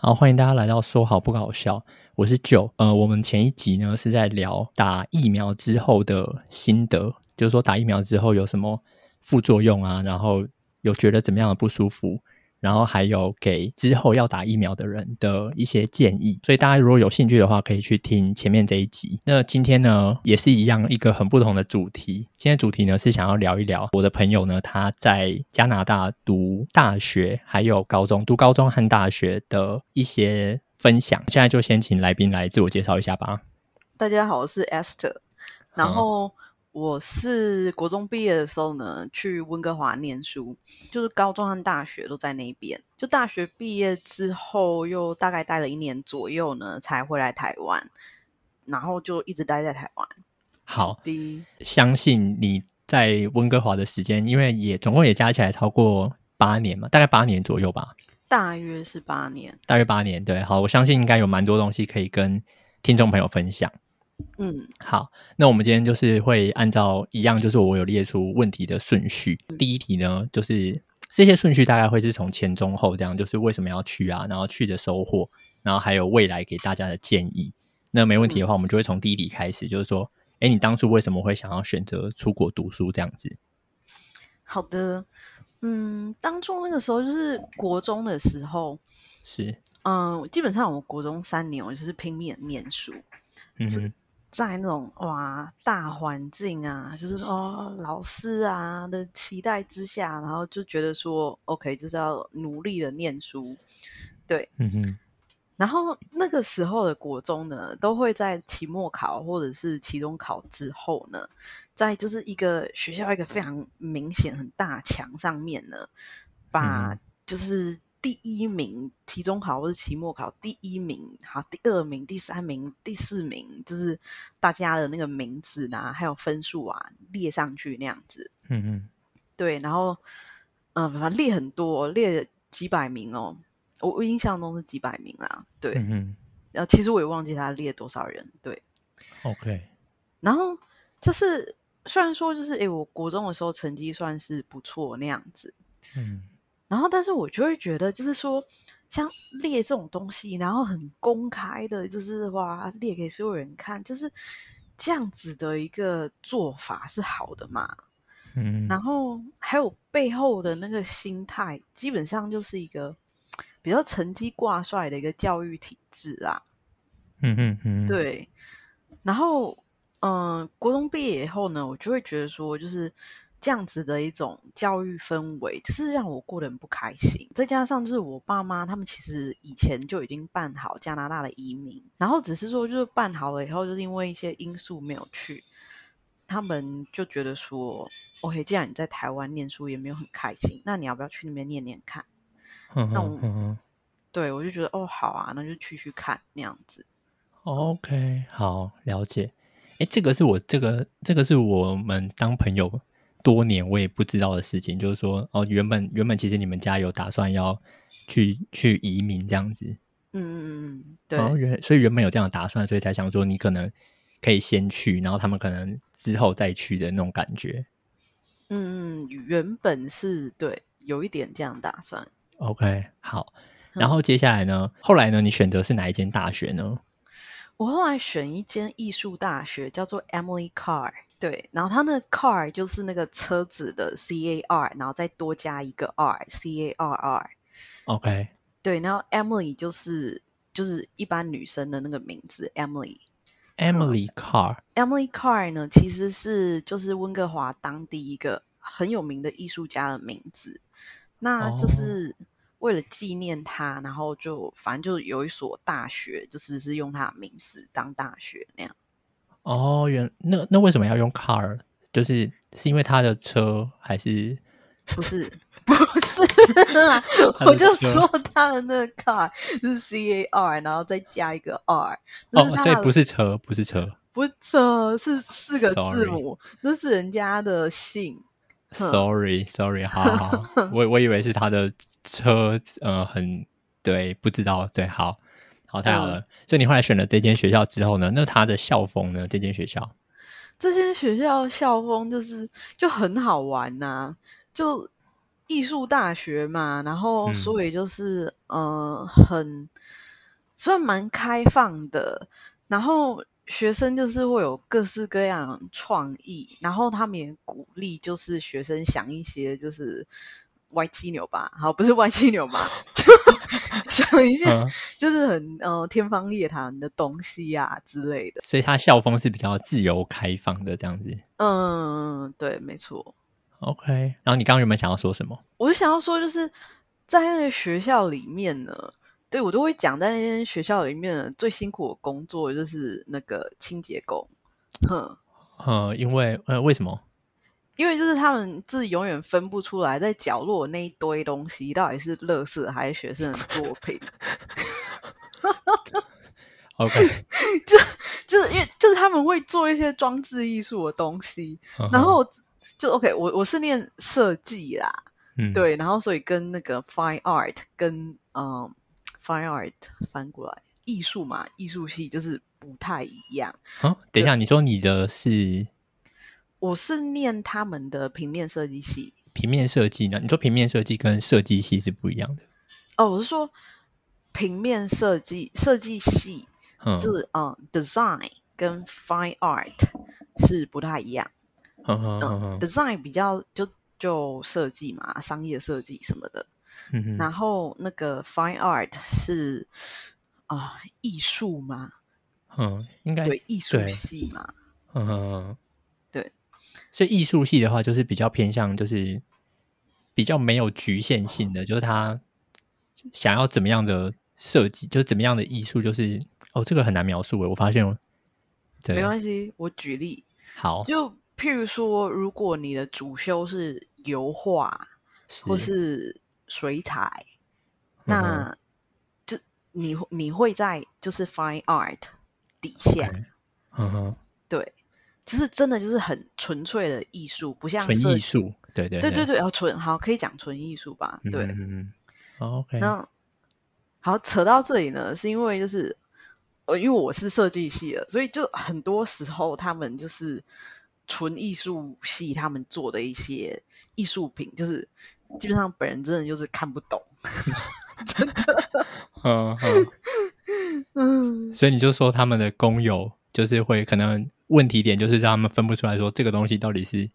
好，欢迎大家来到说好不搞笑，我是九。呃，我们前一集呢是在聊打疫苗之后的心得，就是说打疫苗之后有什么副作用啊，然后有觉得怎么样的不舒服。然后还有给之后要打疫苗的人的一些建议，所以大家如果有兴趣的话，可以去听前面这一集。那今天呢，也是一样一个很不同的主题。今天主题呢是想要聊一聊我的朋友呢，他在加拿大读大学，还有高中读高中和大学的一些分享。现在就先请来宾来自我介绍一下吧。大家好，我是 Esther，然后。嗯我是国中毕业的时候呢，去温哥华念书，就是高中和大学都在那边。就大学毕业之后，又大概待了一年左右呢，才回来台湾，然后就一直待在台湾。好的，相信你在温哥华的时间，因为也总共也加起来超过八年嘛，大概八年左右吧。大约是八年，大约八年。对，好，我相信应该有蛮多东西可以跟听众朋友分享。嗯，好，那我们今天就是会按照一样，就是我有列出问题的顺序。嗯、第一题呢，就是这些顺序大概会是从前中后这样，就是为什么要去啊，然后去的收获，然后还有未来给大家的建议。那没问题的话，嗯、我们就会从第一题开始，就是说，哎，你当初为什么会想要选择出国读书这样子？好的，嗯，当初那个时候就是国中的时候，是，嗯，基本上我国中三年我就是拼命念书，嗯哼。在那种哇大环境啊，就是哦老师啊的期待之下，然后就觉得说，OK，就是要努力的念书，对，嗯哼。然后那个时候的国中呢，都会在期末考或者是期中考之后呢，在就是一个学校一个非常明显很大墙上面呢，把就是。第一名，期中考或是期末考第一名，好，第二名、第三名、第四名，就是大家的那个名字啊，还有分数啊，列上去那样子。嗯嗯，对，然后嗯，反正列很多，列几百名哦，我我印象中是几百名啦。对，嗯嗯，然后其实我也忘记他列多少人。对，OK。然后就是虽然说就是诶，我国中的时候成绩算是不错那样子。嗯。然后，但是我就会觉得，就是说，像列这种东西，然后很公开的，就是哇，列给所有人看，就是这样子的一个做法是好的嘛？嗯。然后还有背后的那个心态，基本上就是一个比较成绩挂帅的一个教育体制啊。嗯嗯嗯。对。然后，嗯、呃，国中毕业以后呢，我就会觉得说，就是。这样子的一种教育氛围，就是让我过得很不开心。再加上就是我爸妈他们其实以前就已经办好加拿大的移民，然后只是说就是办好了以后，就是因为一些因素没有去，他们就觉得说，OK，既然你在台湾念书也没有很开心，那你要不要去那边念念看？嗯、那我，嗯、对我就觉得哦，好啊，那就去去看那样子。OK，好，了解。哎，这个是我这个这个是我们当朋友。多年我也不知道的事情，就是说哦，原本原本其实你们家有打算要去去移民这样子，嗯嗯嗯，对，然后原所以原本有这样的打算，所以才想说你可能可以先去，然后他们可能之后再去的那种感觉。嗯嗯，原本是对，有一点这样打算。OK，好，然后接下来呢？嗯、后来呢？你选择是哪一间大学呢？我后来选一间艺术大学，叫做 Emily Carr。对，然后他那个 car 就是那个车子的 C A R，然后再多加一个 R，C A R R。OK。对，然后 Emily 就是就是一般女生的那个名字 Emily。Emily Carr。Emily Carr 呢，其实是就是温哥华当地一个很有名的艺术家的名字。那就是为了纪念他，然后就反正就有一所大学，就是是用他的名字当大学那样。哦，原那那为什么要用 car？就是是因为他的车还是不是 不是啊？我就说他的那个 car 是 C A R，然后再加一个 R。哦，所以不是车，不是车，不是车，是四个字母，那是人家的姓。Sorry，Sorry，好好，我我以为是他的车，呃，很对，不知道，对，好。好，太好了！嗯、所以你后来选了这间学校之后呢？那他的校风呢？这间学校，这间学校校风就是就很好玩呐、啊，就艺术大学嘛，然后所以就是、嗯、呃，很算蛮开放的，然后学生就是会有各式各样创意，然后他们也鼓励就是学生想一些就是歪七扭八，好，不是歪七扭八，就 想一些就是很呃天方夜谭的东西呀、啊、之类的。所以他校风是比较自由开放的这样子。嗯，对，没错。OK，然后你刚刚有没有想要说什么？我是想要说，就是在那个学校里面呢，对我都会讲，在那间学校里面最辛苦的工作就是那个清洁工。哼，呃，因为呃，为什么？因为就是他们自己永远分不出来，在角落那一堆东西到底是垃圾还是学生的作品。OK，就就是因为就是他们会做一些装置艺术的东西，uh -huh. 然后。就 OK，我我是念设计啦，嗯，对，然后所以跟那个 Fine Art 跟嗯 Fine Art 翻过来艺术嘛，艺术系就是不太一样。啊，等一下，你说你的是？我是念他们的平面设计系。平面设计呢？你说平面设计跟设计系是不一样的？哦，我是说平面设计设计系，嗯，就是嗯 Design 跟 Fine Art 是不太一样。嗯，design 比较就就设计嘛，商业设计什么的。嗯，然后那个 fine art 是啊，艺术吗？嗯，应该对艺术系嘛。嗯，对。所以艺术系的话，就是比较偏向，就是比较没有局限性的，就是他想要怎么样的设计，就是怎么样的艺术，就是哦，这个很难描述诶，我发现。对，没关系，我举例。好，就。譬如说，如果你的主修是油画或是水彩，嗯、那就你你会在就是 fine art 底下，okay. 嗯哼，对，就是真的就是很纯粹的艺术，不像纯艺术，对对对对对对，哦，纯好可以讲纯艺术吧，对，嗯嗯，OK，那好扯到这里呢，是因为就是呃，因为我是设计系的，所以就很多时候他们就是。纯艺术系他们做的一些艺术品，就是基本上本人真的就是看不懂，真的。嗯 嗯，所以你就说他们的工友就是会可能问题点就是让他们分不出来说这个东西到底是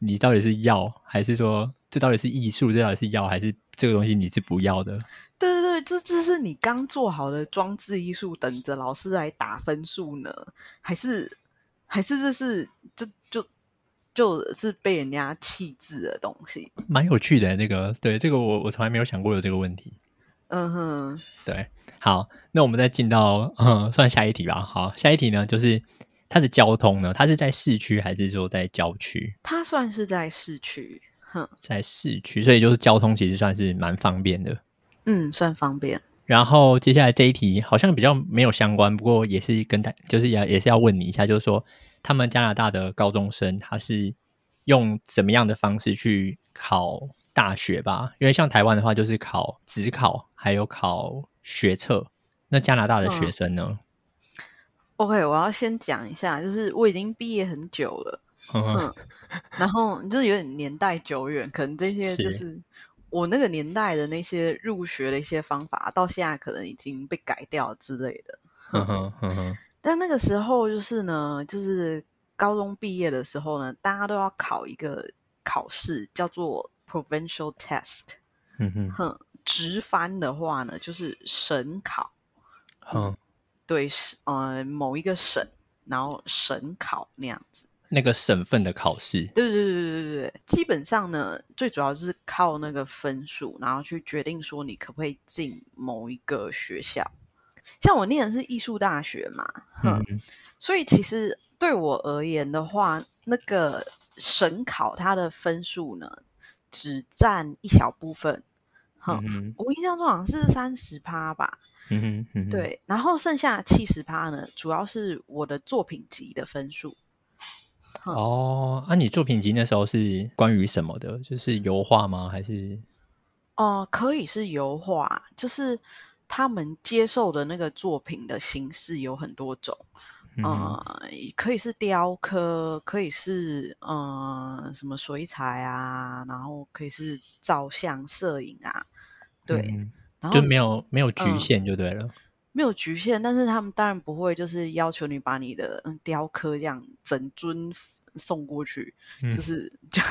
你到底是要还是说这到底是艺术，这到底是要还是这个东西你是不要的？对对对，这这是你刚做好的装置艺术，等着老师来打分数呢，还是还是这是这？就就是被人家弃置的东西，蛮有趣的。那个，对这个我我从来没有想过有这个问题。嗯哼，对。好，那我们再进到嗯，算下一题吧。好，下一题呢，就是它的交通呢，它是在市区还是说在郊区？它算是在市区，哼，在市区，所以就是交通其实算是蛮方便的。嗯，算方便。然后接下来这一题好像比较没有相关，不过也是跟他，就是也也是要问你一下，就是说。他们加拿大的高中生，他是用怎么样的方式去考大学吧？因为像台湾的话，就是考职考，还有考学测。那加拿大的学生呢？嗯，OK，我要先讲一下，就是我已经毕业很久了，嗯，然后就是有点年代久远，可能这些就是我那个年代的那些入学的一些方法，到现在可能已经被改掉之类的。嗯哼，嗯哼。但那个时候就是呢，就是高中毕业的时候呢，大家都要考一个考试，叫做 provincial test。嗯哼，哼，直翻的话呢，就是省考。嗯，对，是呃某一个省，然后省考那样子。那个省份的考试。对对对对对对，基本上呢，最主要就是靠那个分数，然后去决定说你可不可以进某一个学校。像我念的是艺术大学嘛，哼、嗯，所以其实对我而言的话，那个省考它的分数呢，只占一小部分，哼、嗯，我印象中好像是三十趴吧，嗯哼，对，然后剩下七十趴呢，主要是我的作品集的分数。哦，那、啊、你作品集那时候是关于什么的？就是油画吗？还是？哦、呃，可以是油画，就是。他们接受的那个作品的形式有很多种，呃，可以是雕刻，可以是呃什么水彩啊，然后可以是照相、摄影啊，对，嗯、然后就没有没有局限就对了、呃，没有局限，但是他们当然不会就是要求你把你的雕刻这样整尊送过去，嗯、就是就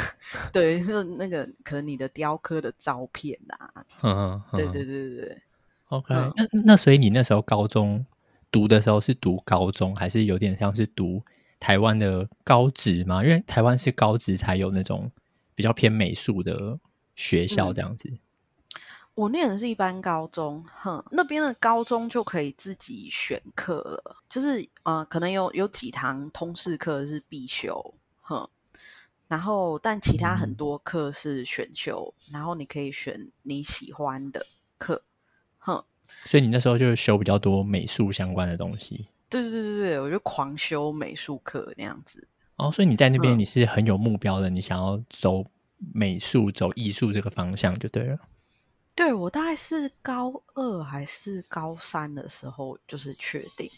对，就是那个可能你的雕刻的照片啊，嗯嗯，对对对对对，OK，、嗯、那那所以你那时候高中。读的时候是读高中，还是有点像是读台湾的高职吗？因为台湾是高职才有那种比较偏美术的学校这样子。嗯、我念的是一般高中，哼，那边的高中就可以自己选课了，就是呃，可能有有几堂通识课是必修，哼，然后但其他很多课是选修，嗯、然后你可以选你喜欢的课，哼。所以你那时候就是修比较多美术相关的东西。对对对对，我就狂修美术课那样子。哦，所以你在那边你是很有目标的，嗯、你想要走美术、走艺术这个方向就对了。对，我大概是高二还是高三的时候就是确定，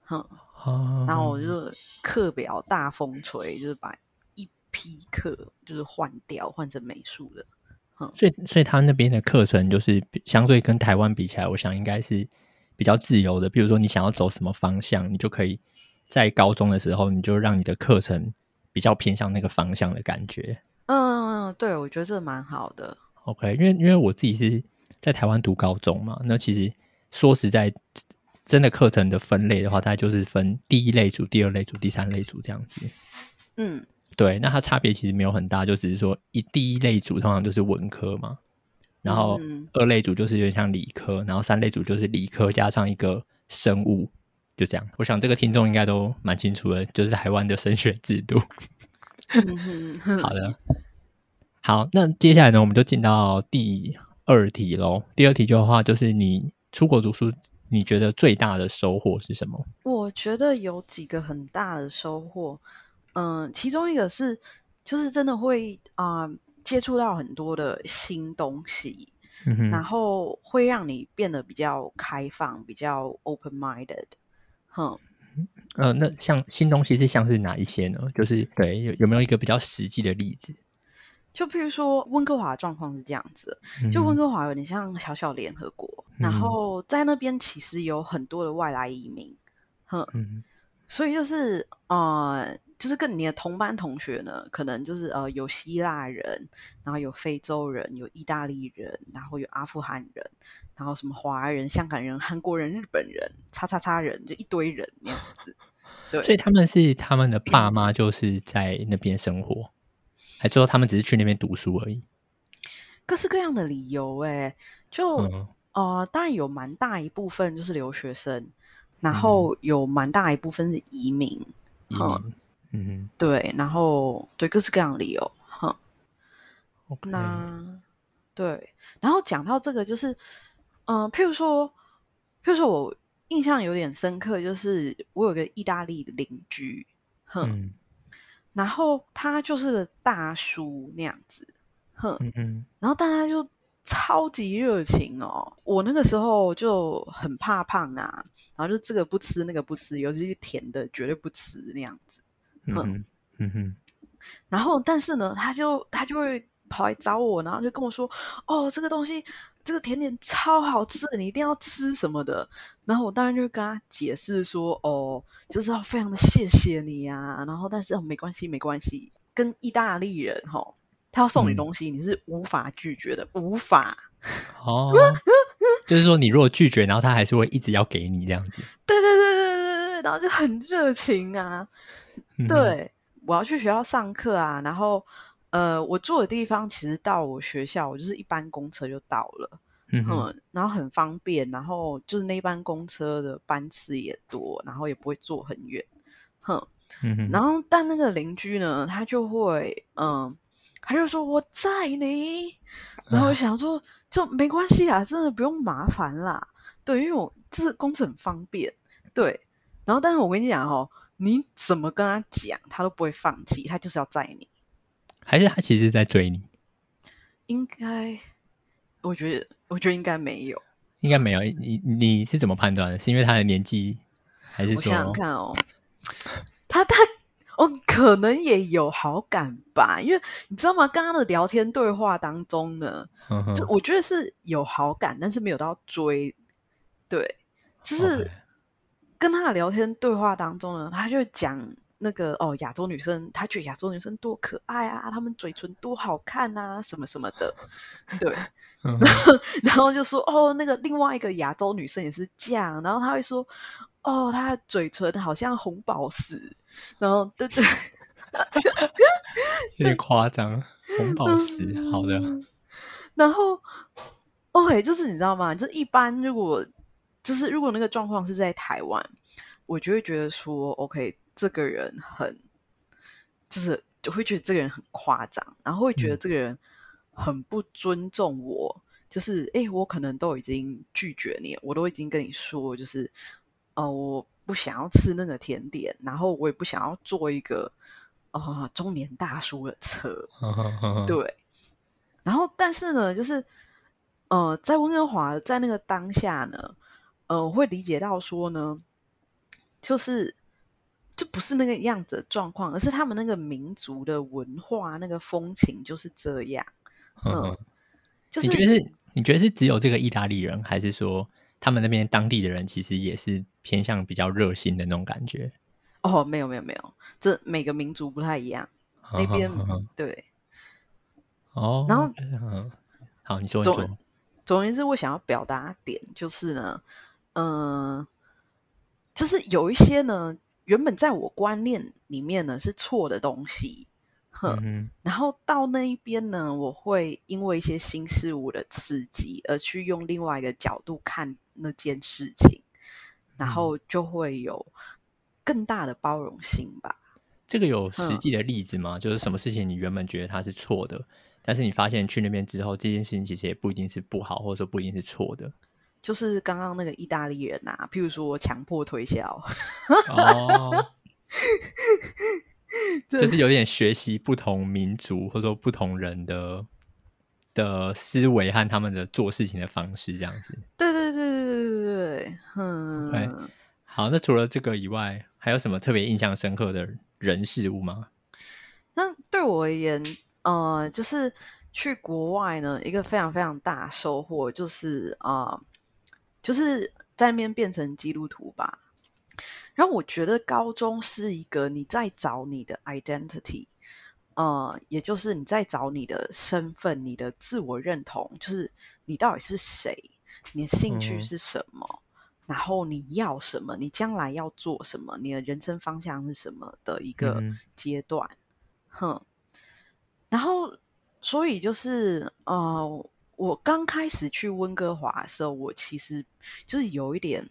哼，啊、然后我就课表大风吹，就是把一批课就是换掉，换成美术的。所以，所以他那边的课程就是相对跟台湾比起来，我想应该是比较自由的。比如说，你想要走什么方向，你就可以在高中的时候，你就让你的课程比较偏向那个方向的感觉。嗯，对，我觉得这蛮好的。OK，因为因为我自己是在台湾读高中嘛，那其实说实在，真的课程的分类的话，大概就是分第一类组、第二类组、第三类组这样子。嗯。对，那它差别其实没有很大，就只是说一第一类组通常就是文科嘛，然后二类组就是有点像理科，然后三类组就是理科加上一个生物，就这样。我想这个听众应该都蛮清楚的，就是台湾的升学制度。好的，好，那接下来呢，我们就进到第二题喽。第二题就的话，就是你出国读书，你觉得最大的收获是什么？我觉得有几个很大的收获。嗯，其中一个是，就是真的会啊、呃、接触到很多的新东西，嗯、然后会让你变得比较开放，比较 open minded。哼，呃，那像新东西是像是哪一些呢？就是对，有有没有一个比较实际的例子？就譬如说温哥华的状况是这样子，就温哥华有点像小小联合国，嗯、然后在那边其实有很多的外来移民，哼，嗯、所以就是呃。就是跟你的同班同学呢，可能就是呃有希腊人，然后有非洲人，有意大利人，然后有阿富汗人，然后什么华人、香港人、韩国人、日本人，叉叉叉人，就一堆人那样子。对，所以他们是他们的爸妈就是在那边生活，还最后他们只是去那边读书而已。各式各样的理由哎，就、嗯、呃当然有蛮大一部分就是留学生，然后有蛮大一部分是移民。嗯嗯哼，对，然后对各式各样的理由，哈，Okay. 那对，然后讲到这个，就是嗯、呃，譬如说，譬如说我印象有点深刻，就是我有个意大利的邻居，哼，嗯、然后他就是个大叔那样子，哼，嗯嗯，然后大家就超级热情哦，我那个时候就很怕胖啊，然后就这个不吃那个不吃，尤其是甜的绝对不吃那样子。嗯嗯哼，然后但是呢，他就他就会跑来找我，然后就跟我说：“哦，这个东西，这个甜点超好吃，你一定要吃什么的。”然后我当然就跟他解释说：“哦，就是要非常的谢谢你呀。”然后但是哦，没关系，没关系。跟意大利人哈、哦，他要送你东西，嗯、你是无法拒绝的，无法。哦，就是说你如果拒绝，然后他还是会一直要给你这样子。对对对对对对，然后就很热情啊。对，我要去学校上课啊，然后呃，我住的地方其实到我学校，我就是一班公车就到了，嗯，嗯，然后很方便，然后就是那班公车的班次也多，然后也不会坐很远，哼，嗯哼，然后但那个邻居呢，他就会，嗯，他就说我载你，然后我想说就没关系啊，真的不用麻烦啦，对，因为我这公车很方便，对，然后但是我跟你讲哦。你怎么跟他讲，他都不会放弃，他就是要载你。还是他其实在追你？应该，我觉得，我觉得应该没有，应该没有。你你是怎么判断的？是因为他的年纪，还是？我想想看哦，他他哦，可能也有好感吧，因为你知道吗？刚刚的聊天对话当中呢，就我觉得是有好感，但是没有到追。对，就是跟他的聊天对话当中呢，他就讲。那个哦，亚洲女生，她觉得亚洲女生多可爱啊，她们嘴唇多好看啊，什么什么的，对。然后，然后就说哦，那个另外一个亚洲女生也是这样，然后她会说哦，她的嘴唇好像红宝石，然后对对，有点夸张，红宝石，好的。然后，OK，就是你知道吗？就是一般如果就是如果那个状况是在台湾，我就会觉得说 OK。这个人很，就是就会觉得这个人很夸张，然后会觉得这个人很不尊重我。嗯、就是，哎，我可能都已经拒绝你，我都已经跟你说，就是，呃，我不想要吃那个甜点，然后我也不想要坐一个呃中年大叔的车。对。然后，但是呢，就是，呃，在温哥华，在那个当下呢，呃，我会理解到说呢，就是。就不是那个样子的状况，而是他们那个民族的文化、那个风情就是这样。嗯，嗯就是你觉得是？你觉得是只有这个意大利人，还是说他们那边当地的人其实也是偏向比较热心的那种感觉？哦，没有没有没有，这每个民族不太一样。那边、对。哦，然后、嗯、好，你说你说。总总而言之，我想要表达点就是呢，嗯、呃，就是有一些呢。原本在我观念里面呢是错的东西，哼、嗯，然后到那一边呢，我会因为一些新事物的刺激而去用另外一个角度看那件事情，然后就会有更大的包容性吧。这个有实际的例子吗？就是什么事情你原本觉得它是错的，但是你发现去那边之后，这件事情其实也不一定是不好，或者说不一定是错的。就是刚刚那个意大利人呐、啊，譬如说我强迫推销，哦，就是有点学习不同民族或者说不同人的的思维和他们的做事情的方式，这样子。对对对对对对对，嗯。Okay. 好，那除了这个以外，还有什么特别印象深刻的人事物吗？那对我而言，呃，就是去国外呢，一个非常非常大收获就是啊。呃就是在那边变成基督徒吧，然后我觉得高中是一个你在找你的 identity，呃，也就是你在找你的身份、你的自我认同，就是你到底是谁，你的兴趣是什么，嗯、然后你要什么，你将来要做什么，你的人生方向是什么的一个阶段，嗯、哼，然后所以就是呃。我刚开始去温哥华的时候，我其实就是有一点，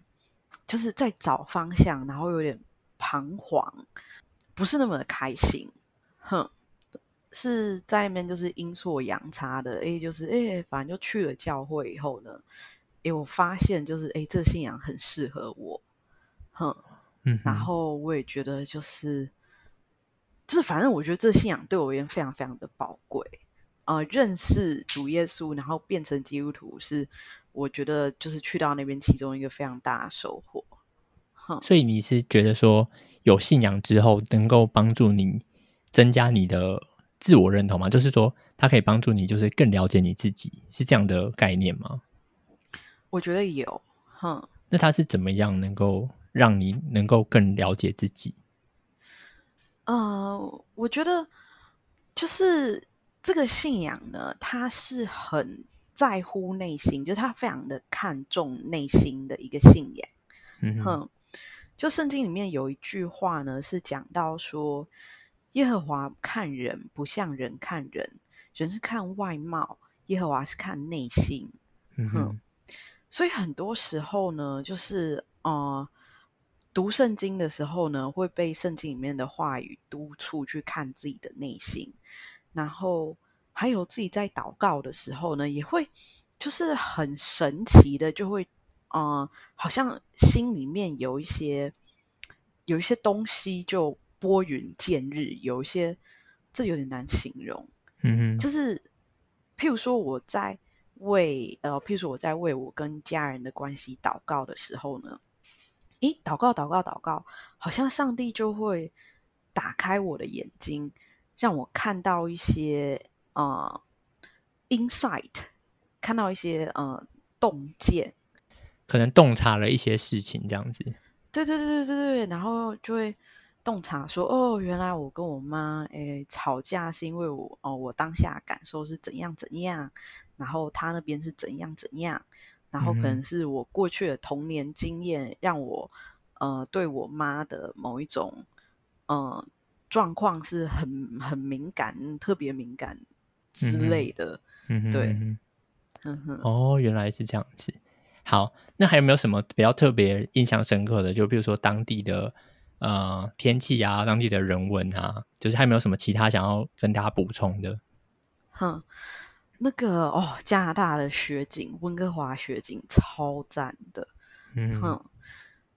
就是在找方向，然后有点彷徨，不是那么的开心。哼，是在那边就是阴错阳差的，哎，就是哎，反正就去了教会以后呢，哎，我发现就是哎，这信仰很适合我。哼，嗯，然后我也觉得就是，就是反正我觉得这信仰对我而言非常非常的宝贵。呃，认识主耶稣，然后变成基督徒，是我觉得就是去到那边其中一个非常大的收获。哼，所以你是觉得说有信仰之后，能够帮助你增加你的自我认同吗？就是说，它可以帮助你，就是更了解你自己，是这样的概念吗？我觉得有。哼，那它是怎么样能够让你能够更了解自己？呃，我觉得就是。这个信仰呢，他是很在乎内心，就是他非常的看重内心的一个信仰。嗯哼，就圣经里面有一句话呢，是讲到说，耶和华看人不像人看人，人是看外貌，耶和华是看内心。嗯哼，所以很多时候呢，就是呃，读圣经的时候呢，会被圣经里面的话语督促去看自己的内心。然后还有自己在祷告的时候呢，也会就是很神奇的，就会嗯，好像心里面有一些有一些东西就拨云见日，有一些这有点难形容，嗯哼，就是譬如说我在为呃，譬如说我在为我跟家人的关系祷告的时候呢，诶，祷告，祷告，祷告，好像上帝就会打开我的眼睛，让我看到一些呃 insight，看到一些呃洞见，可能洞察了一些事情，这样子。对对对对对对，然后就会洞察说，哦，原来我跟我妈诶吵架是因为我哦，我当下感受是怎样怎样，然后她那边是怎样怎样。然后可能是我过去的童年经验，让我呃对我妈的某一种呃状况是很很敏感，特别敏感之类的。嗯，对，嗯哼。哦，原来是这样子。好，那还有没有什么比较特别、印象深刻的？就比如说当地的呃天气啊，当地的人文啊，就是还有没有什么其他想要跟大家补充的？哼。那个哦，加拿大的雪景，温哥华雪景超赞的，嗯哼，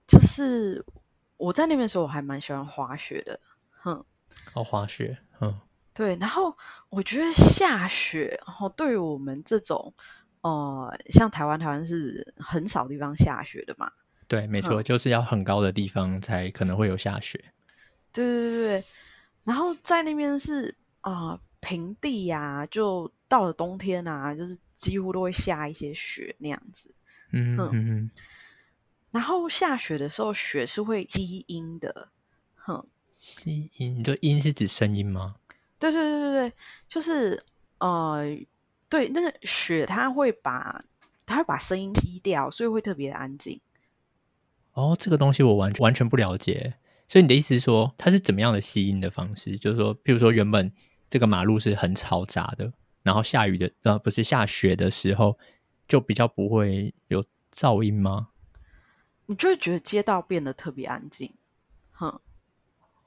就是我在那边的时候，我还蛮喜欢滑雪的，哼，哦，滑雪，嗯，对，然后我觉得下雪，然后对于我们这种，呃，像台湾，台湾是很少地方下雪的嘛，对，没错，就是要很高的地方才可能会有下雪，对对对对，然后在那边是啊。呃平地呀、啊，就到了冬天啊，就是几乎都会下一些雪那样子。嗯嗯嗯。然后下雪的时候，雪是会积阴的。哼，吸音？你说音是指声音吗？对对对对对，就是呃，对，那个雪它会把它会把声音吸掉，所以会特别的安静。哦，这个东西我完完全不了解。所以你的意思是说，它是怎么样的吸音的方式？就是说，譬如说原本。这个马路是很嘈杂的，然后下雨的呃不是下雪的时候，就比较不会有噪音吗？你就会觉得街道变得特别安静，哼。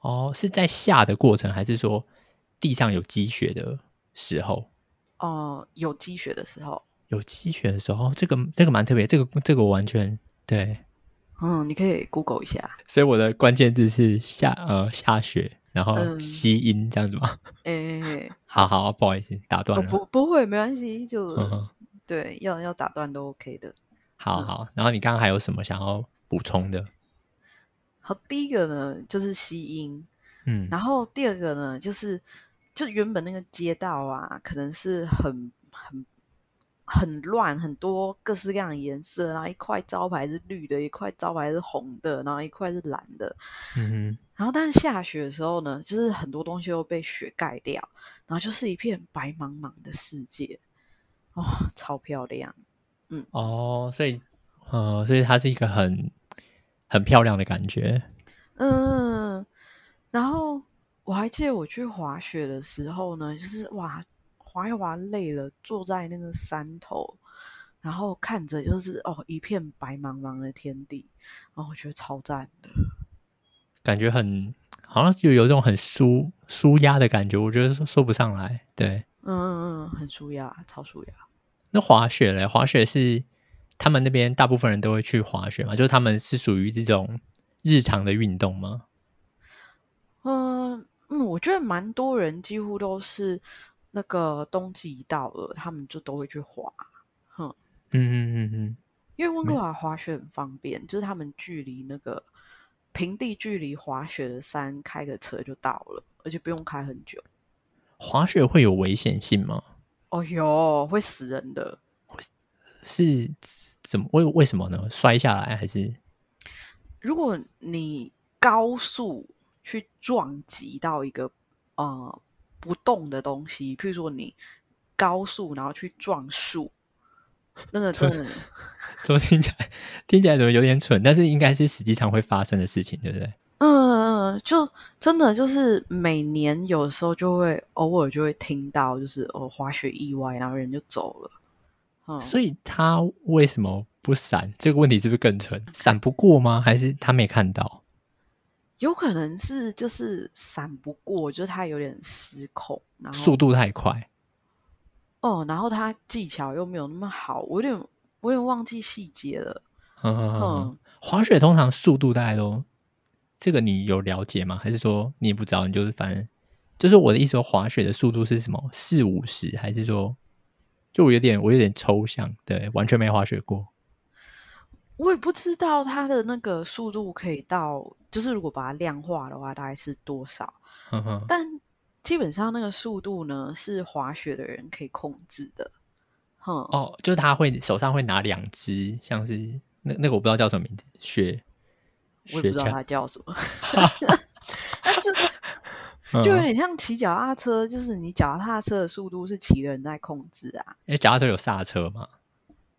哦，是在下的过程，还是说地上有积雪的时候？哦、呃，有积雪的时候，有积雪的时候，这个这个蛮特别，这个这个我完全对。嗯，你可以 Google 一下。所以我的关键字是下呃下雪。然后吸音这样子吗？哎、嗯，好好，不好意思，打断了。不，不会，没关系，就、嗯、对，要要打断都 OK 的。好好，然后你刚刚还有什么想要补充的？好，第一个呢就是吸音，嗯，然后第二个呢就是，就原本那个街道啊，可能是很很。很乱，很多各式各样的颜色，然后一块招牌是绿的，一块招牌是红的，然后一块是蓝的。嗯哼。然后，但是下雪的时候呢，就是很多东西都被雪盖掉，然后就是一片白茫茫的世界。哦，超漂亮。嗯。哦，所以，呃，所以它是一个很很漂亮的感觉。嗯。然后我还记得我去滑雪的时候呢，就是哇。滑一滑累了，坐在那个山头，然后看着就是哦一片白茫茫的天地，然后我觉得超赞的，感觉很好像就有这种很舒舒压的感觉，我觉得说说不上来，对，嗯嗯嗯，很舒压，超舒压。那滑雪嘞？滑雪是他们那边大部分人都会去滑雪嘛？就是他们是属于这种日常的运动吗？嗯嗯，我觉得蛮多人几乎都是。那个冬季一到了，他们就都会去滑，哼，嗯嗯嗯嗯，因为温哥华滑雪很方便，就是他们距离那个平地距离滑雪的山开个车就到了，而且不用开很久。滑雪会有危险性吗？哦哟，会死人的，是怎么为为什么呢？摔下来还是？如果你高速去撞击到一个呃。不动的东西，譬如说你高速然后去撞树，那个 真的，怎么听起来听起来怎么有点蠢？但是应该是实际上会发生的事情，对不对？嗯嗯，就真的就是每年有时候就会偶尔就会听到，就是哦滑雪意外，然后人就走了。嗯，所以他为什么不闪？这个问题是不是更蠢？闪不过吗？还是他没看到？有可能是就是闪不过，就是他有点失控，然后速度太快。哦，然后他技巧又没有那么好，我有点我有点忘记细节了。嗯嗯嗯。滑雪通常速度大概都，这个你有了解吗？还是说你也不知道？你就是反正就是我的意思说，滑雪的速度是什么？四五十？还是说就我有点我有点抽象？对，完全没滑雪过。我也不知道它的那个速度可以到，就是如果把它量化的话，大概是多少？嗯哼，但基本上那个速度呢，是滑雪的人可以控制的。哼，哦，就是他会手上会拿两只，像是那那个我不知道叫什么名字，雪，我也不知道它叫什么 就就有点像骑脚踏车，就是你脚踏车的速度是骑的人在控制啊。因为脚踏车有刹车吗？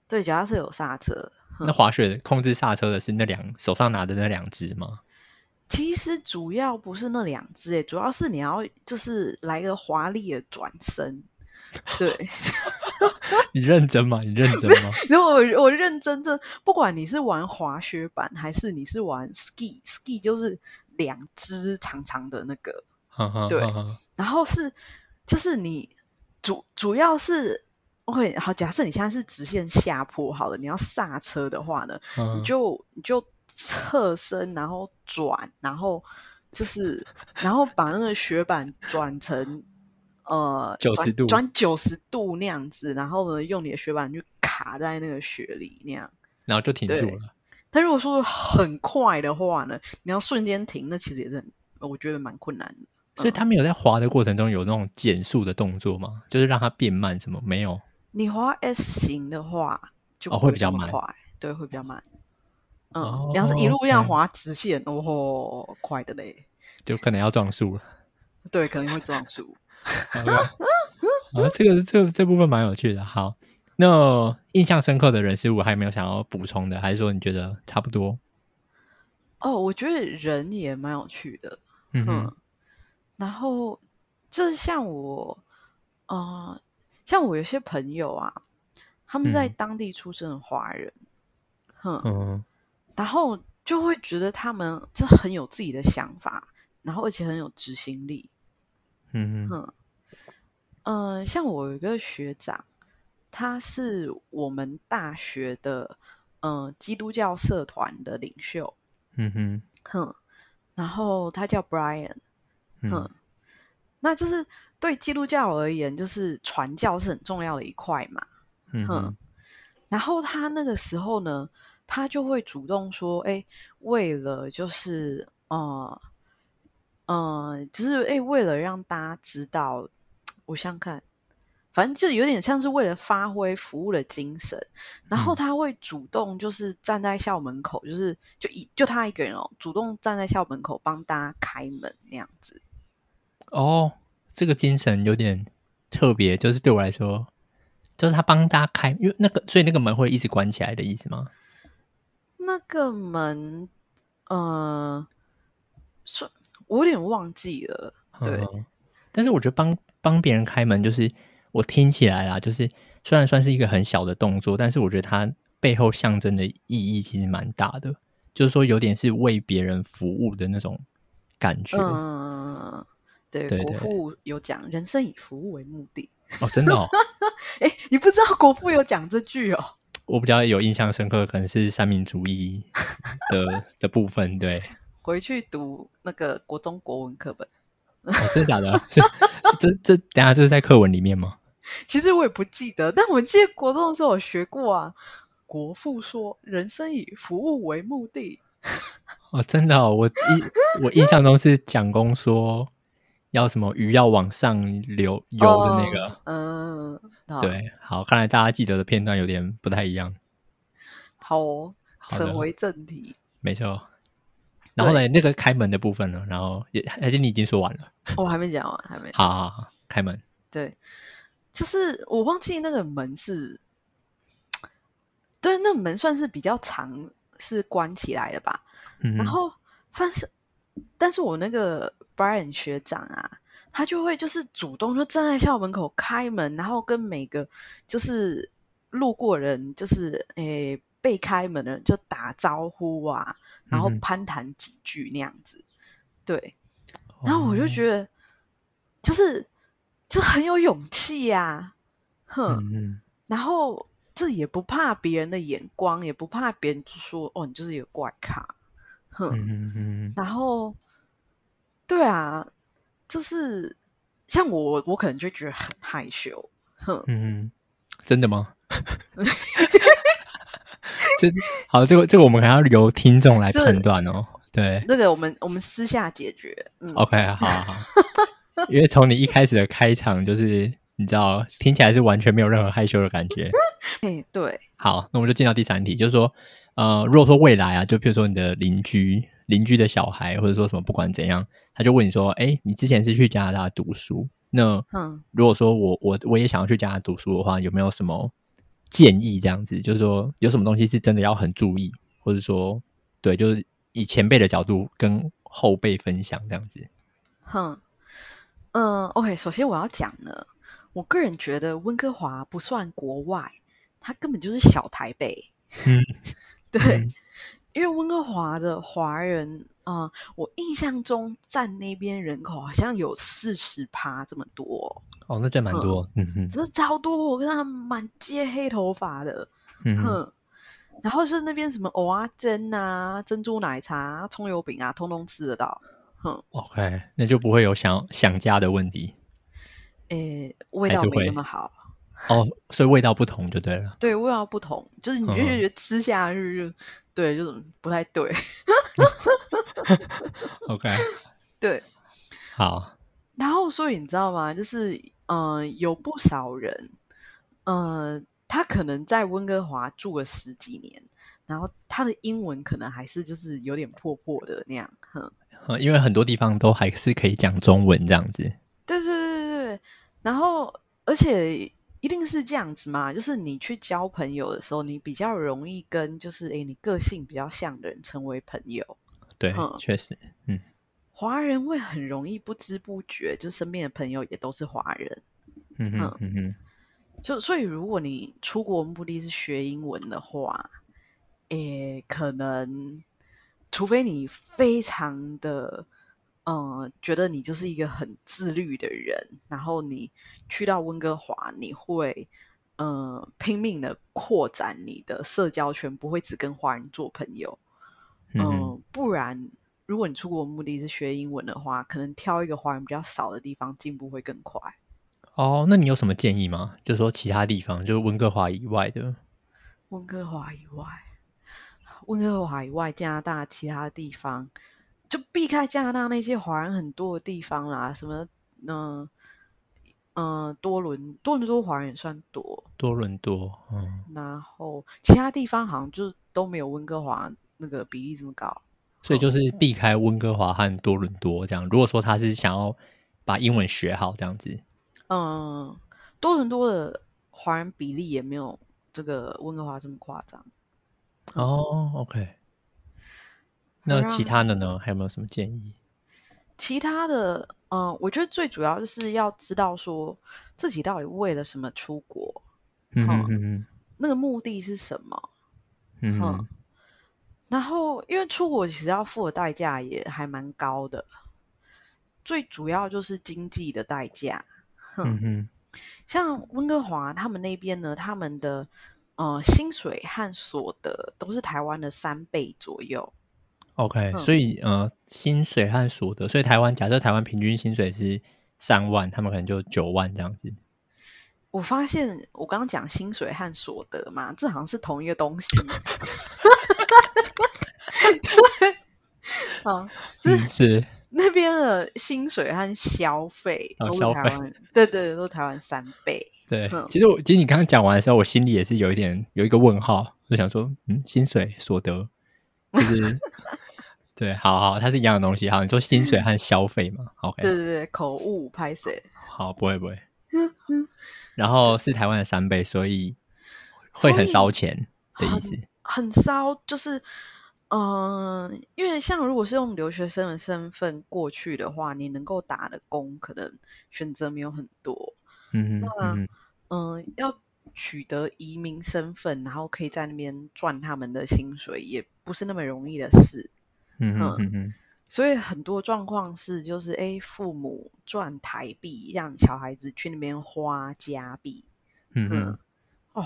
对，脚踏车有刹车。那滑雪控制刹车的是那两手上拿的那两只吗？其实主要不是那两只，诶，主要是你要就是来个华丽的转身。对，你认真吗？你认真吗？如果我我认真真，不管你是玩滑雪板还是你是玩 ski，ski 就是两只长长的那个，对，然后是就是你主主要是。OK，好，假设你现在是直线下坡，好了，你要刹车的话呢，嗯、你就你就侧身，然后转，然后就是，然后把那个雪板转成呃九十度，转九十度那样子，然后呢，用你的雪板去卡在那个雪里那样，然后就停住了。但如果说很快的话呢，你要瞬间停，那其实也是很，我觉得蛮困难的。所以他们有在滑的过程中有那种减速的动作吗？就是让它变慢什么？没有。你滑 S 型的话，就会，会比较慢，对，会比较慢。嗯，哦、你要是一路这样滑直线，哦，哦，快的嘞，就可能要撞树了。对，可能会撞树。啊，这个这这部分蛮有趣的。好，那印象深刻的人事物还有没有想要补充的？还是说你觉得差不多？哦，我觉得人也蛮有趣的。嗯，嗯，然后就是像我，啊、呃。像我有些朋友啊，他们在当地出生的华人，嗯、哼，嗯、然后就会觉得他们这很有自己的想法，然后而且很有执行力，嗯哼，嗯、呃，像我有一个学长，他是我们大学的嗯、呃、基督教社团的领袖，嗯哼，哼，然后他叫 Brian，哼，嗯、那就是。对基督教而言，就是传教是很重要的一块嘛。嗯哼，然后他那个时候呢，他就会主动说：“哎，为了就是，呃，呃，就是哎，为了让大家知道，我想看，反正就有点像是为了发挥服务的精神。然后他会主动就是站在校门口，就是就一就他一个人哦，主动站在校门口帮大家开门那样子。哦。”这个精神有点特别，就是对我来说，就是他帮大家开，因为那个，所以那个门会一直关起来的意思吗？那个门，呃，是，我有点忘记了。对，嗯，但是我觉得帮帮别人开门，就是我听起来啦，就是虽然算是一个很小的动作，但是我觉得它背后象征的意义其实蛮大的，就是说有点是为别人服务的那种感觉。嗯。对，国父有讲“人生以服务为目的”。哦，真的哦。哎，你不知道国父有讲这句哦？我比较有印象深刻，可能是三民主义的 的部分。对，回去读那个国中国文课本。哦、真的假的？这这，这等下这是在课文里面吗？其实我也不记得，但我记得国中的时候我学过啊。国父说：“人生以服务为目的。”哦，真的哦，我印我印象中是蒋公说。要什么鱼要往上流游的那个，嗯，对，好，看来大家记得的片段有点不太一样。好哦，扯回正题，没错。然后呢，那个开门的部分呢？然后也还是你已经说完了？我还没讲完，还没。好好好，开门。对，就是我忘记那个门是，对，那个门算是比较长，是关起来的吧？嗯，然后，但是，但是我那个。Brian 学长啊，他就会就是主动就站在校门口开门，然后跟每个就是路过人，就是诶被开门的人就打招呼啊，然后攀谈几句那样子。对，然后我就觉得就是就很有勇气呀、啊，哼，嗯、然后这也不怕别人的眼光，也不怕别人就说哦，你就是一个怪咖，哼，嗯嗯、然后。对啊，就是像我，我可能就觉得很害羞。哼，嗯，真的吗？这好，这个这个我们还要由听众来判断哦。对，这个我们我们私下解决。嗯，OK，好好好。因为从你一开始的开场，就是你知道，听起来是完全没有任何害羞的感觉。哎，对。好，那我们就进到第三题，就是说，呃，如果说未来啊，就比如说你的邻居邻居的小孩，或者说什么，不管怎样，他就问你说，哎，你之前是去加拿大读书？那，嗯，如果说我我我也想要去加拿大读书的话，有没有什么建议？这样子，就是说有什么东西是真的要很注意，或者说，对，就是以前辈的角度跟后辈分享这样子。哼，嗯，OK，首先我要讲呢，我个人觉得温哥华不算国外，它根本就是小台北。嗯，对，嗯、因为温哥华的华人。啊、呃，我印象中占那边人口好像有四十趴这么多哦，那占蛮多，嗯哼，真的超多，我跟他满街黑头发的，嗯哼，然后是那边什么蚵仔煎啊、珍珠奶茶、葱油饼啊，通通吃得到，哼，OK，那就不会有想想家的问题，诶，味道没那么好，哦，所以味道不同就对了，对，味道不同，就是你就觉得吃下去就。对，就是不太对。OK，对，好。然后，所以你知道吗？就是，嗯、呃，有不少人，嗯、呃，他可能在温哥华住了十几年，然后他的英文可能还是就是有点破破的那样，哼。因为很多地方都还是可以讲中文这样子。对对对对对。然后，而且。一定是这样子嘛？就是你去交朋友的时候，你比较容易跟就是诶，你个性比较像的人成为朋友。对，嗯、确实，嗯，华人会很容易不知不觉，就身边的朋友也都是华人。嗯哼嗯哼，就所以如果你出国目的是学英文的话，诶，可能除非你非常的。嗯，觉得你就是一个很自律的人，然后你去到温哥华，你会嗯拼命的扩展你的社交圈，不会只跟华人做朋友。嗯，嗯，不然如果你出国目的是学英文的话，可能挑一个华人比较少的地方，进步会更快。哦，那你有什么建议吗？就是说其他地方，就是温哥华以外的。温哥华以外，温哥华以外，加拿大其他地方。就避开加拿大那些华人很多的地方啦，什么嗯嗯多伦多伦多华人也算多，多伦多嗯，然后其他地方好像就都没有温哥华那个比例这么高，所以就是避开温哥华和多伦多这样。如果说他是想要把英文学好这样子，嗯，多伦多的华人比例也没有这个温哥华这么夸张。哦，OK。那其他的呢？还有没有什么建议？其他的，嗯，我觉得最主要就是要知道说自己到底为了什么出国，嗯嗯嗯，那个目的是什么？嗯，嗯，然后因为出国其实要付的代价也还蛮高的，最主要就是经济的代价。嗯哼，像温哥华他们那边呢，他们的呃薪水和所得都是台湾的三倍左右。OK，、嗯、所以呃，薪水和所得，所以台湾假设台湾平均薪水是三万，他们可能就九万这样子。我发现我刚刚讲薪水和所得嘛，这好像是同一个东西。对，啊，就是、嗯、是那边的薪水和消费都是台湾、哦，对对，都是台湾三倍。对，嗯、其实我其实你刚刚讲完的时候，我心里也是有一点有一个问号，就想说，嗯，薪水所得就是。对，好好，它是一样的东西。好，你说薪水和消费嘛？OK。对对对，口误拍谢。好，不会不会。然后是台湾的三倍，所以会很烧钱的意思。很，烧，就是嗯、呃，因为像如果是用留学生的身份过去的话，你能够打的工可能选择没有很多。嗯哼那嗯嗯，要取得移民身份，然后可以在那边赚他们的薪水，也不是那么容易的事。嗯哼嗯嗯，所以很多状况是，就是哎，父母赚台币，让小孩子去那边花加币。嗯哼，哦，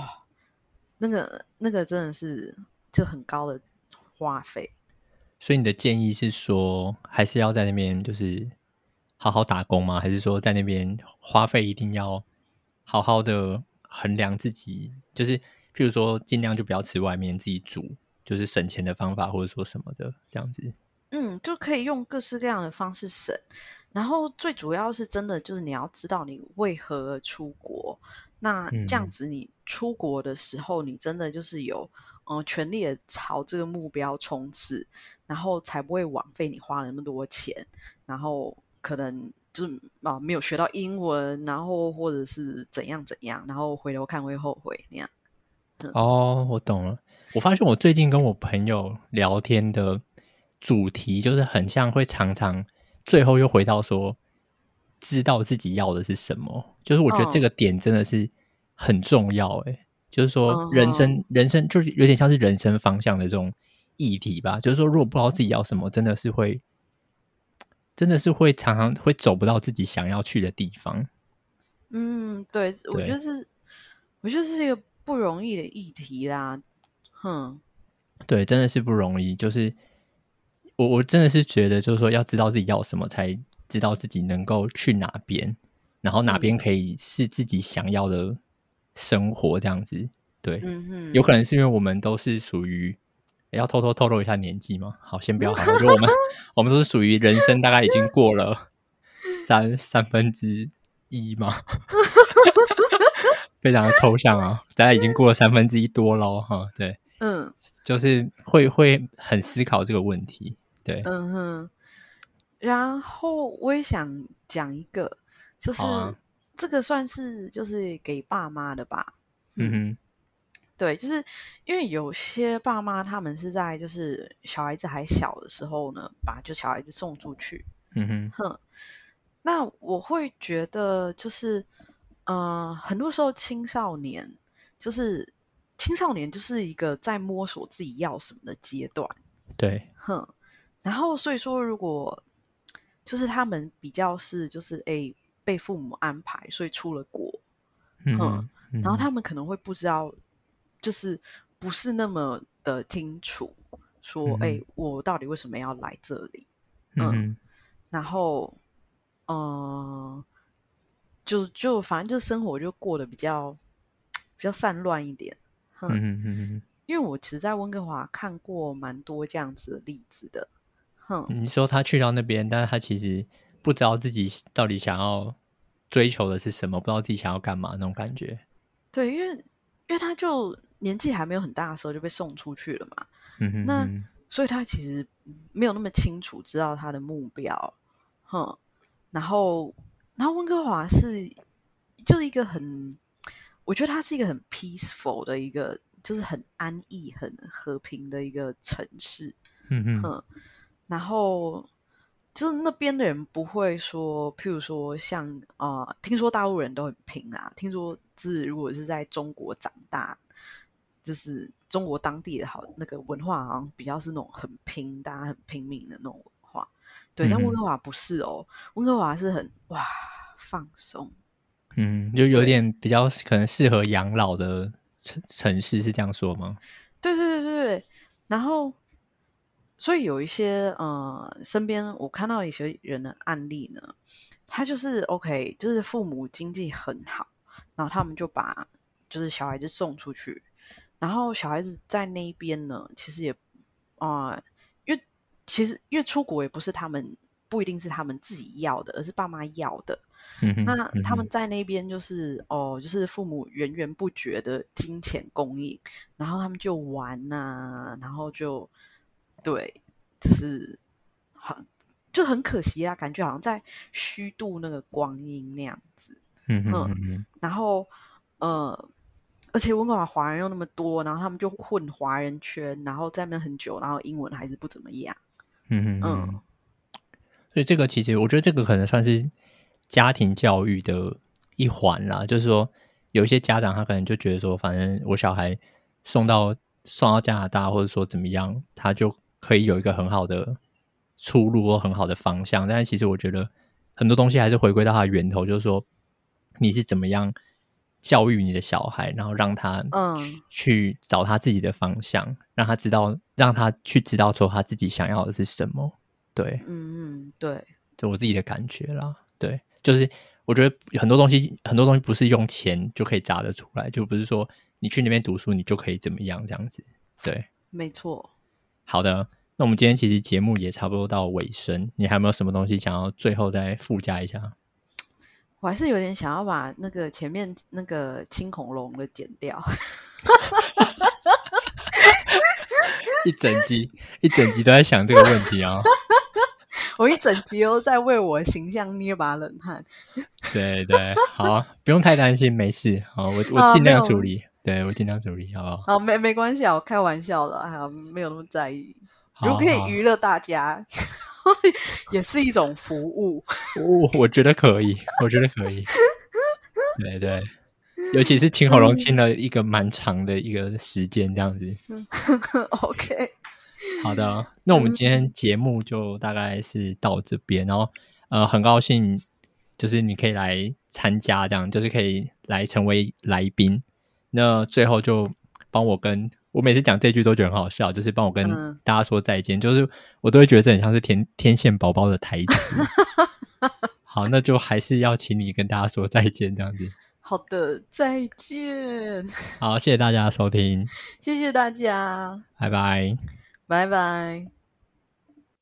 那个那个真的是就很高的花费。所以你的建议是说，还是要在那边就是好好打工吗？还是说在那边花费一定要好好的衡量自己？就是譬如说尽量就不要吃外面，自己煮，就是省钱的方法，或者说什么的这样子。嗯，就可以用各式各样的方式省。然后最主要是真的就是你要知道你为何而出国。那这样子你出国的时候，你真的就是有嗯、呃、全力的朝这个目标冲刺，然后才不会枉费你花了那么多钱，然后可能。就是啊，没有学到英文，然后或者是怎样怎样，然后回头看会后悔那样。嗯、哦，我懂了。我发现我最近跟我朋友聊天的主题，就是很像会常常最后又回到说，知道自己要的是什么。就是我觉得这个点真的是很重要。诶、哦，就是说人生、嗯、人生就是有点像是人生方向的这种议题吧。就是说，如果不知道自己要什么，真的是会。真的是会常常会走不到自己想要去的地方。嗯，对，对我觉得是，我觉得是一个不容易的议题啦。哼，对，真的是不容易。就是我，我真的是觉得，就是说，要知道自己要什么，才知道自己能够去哪边，然后哪边可以是自己想要的生活，这样子。对，有可能是因为我们都是属于。要偷偷透露一下年纪吗？好，先不要好。就我们 我们都是属于人生大概已经过了三三分之一嘛，非常的抽象啊。大概已经过了三分之一多喽，哈。对，嗯，就是会会很思考这个问题。对，嗯哼。然后我也想讲一个，就是、啊、这个算是就是给爸妈的吧。嗯哼。对，就是因为有些爸妈他们是在就是小孩子还小的时候呢，把就小孩子送出去。嗯哼，哼，那我会觉得就是，嗯、呃，很多时候青少年就是青少年就是一个在摸索自己要什么的阶段。对，哼，然后所以说，如果就是他们比较是就是哎被父母安排，所以出了国，嗯哼，然后他们可能会不知道。就是不是那么的清楚，说，哎、嗯欸，我到底为什么要来这里？嗯，嗯然后，嗯、呃，就就反正就生活就过得比较比较散乱一点。哼，嗯嗯因为我其实，在温哥华看过蛮多这样子的例子的。哼，你说他去到那边，但是他其实不知道自己到底想要追求的是什么，不知道自己想要干嘛那种感觉。对，因为因为他就。年纪还没有很大的时候就被送出去了嘛，嗯哼嗯，那所以他其实没有那么清楚知道他的目标，哼，然后然后温哥华是就是一个很，我觉得它是一个很 peaceful 的一个，就是很安逸、很和平的一个城市，嗯哼，然后就是那边的人不会说，譬如说像啊、呃，听说大陆人都很拼啊，听说是如果是在中国长大。就是中国当地的好那个文化，好像比较是那种很拼，大家很拼命的那种文化。对，嗯、但温哥华不是哦，温哥华是很哇放松，嗯，就有点比较可能适合养老的城城市，是这样说吗？对对对对对。然后，所以有一些呃，身边我看到一些人的案例呢，他就是 OK，就是父母经济很好，然后他们就把就是小孩子送出去。然后小孩子在那边呢，其实也啊、呃，因为其实因为出国也不是他们不一定是他们自己要的，而是爸妈要的。嗯、那他们在那边就是哦，就是父母源源不绝的金钱供应，然后他们就玩呐、啊，然后就对，就是很就很可惜啊，感觉好像在虚度那个光阴那样子。嗯哼嗯，然后呃。而且温哥华华人又那么多，然后他们就混华人圈，然后在那边很久，然后英文还是不怎么样。嗯嗯嗯。所以这个其实我觉得这个可能算是家庭教育的一环啦。就是说，有一些家长他可能就觉得说，反正我小孩送到送到加拿大，或者说怎么样，他就可以有一个很好的出路或很好的方向。但是其实我觉得很多东西还是回归到它的源头，就是说你是怎么样。教育你的小孩，然后让他嗯去找他自己的方向，嗯、让他知道，让他去知道说他自己想要的是什么。对，嗯嗯，对，就我自己的感觉啦。对，就是我觉得很多东西，很多东西不是用钱就可以砸得出来，就不是说你去那边读书，你就可以怎么样这样子。对，没错。好的，那我们今天其实节目也差不多到尾声，你还有没有什么东西想要最后再附加一下？我还是有点想要把那个前面那个青恐龙的剪掉。一整集一整集都在想这个问题啊、哦！我一整集都在为我形象捏把冷汗。对对，好，不用太担心，没事。好，我我尽量处理，啊、对我尽量处理，好不好？好，没没关系啊，我开玩笑的，还有没有那么在意。如果可以娱乐大家，也是一种服务。我我觉得可以，我觉得可以。对对。尤其是清喉咙亲了一个蛮长的一个时间，这样子。OK，好的，那我们今天节目就大概是到这边，然后呃，很高兴就是你可以来参加，这样就是可以来成为来宾。那最后就帮我跟我每次讲这句都觉得很好笑，就是帮我跟大家说再见，就是我都会觉得这很像是天天线宝宝的台词。好，那就还是要请你跟大家说再见，这样子。好的，再见。好，谢谢大家的收听，谢谢大家，拜拜，拜拜。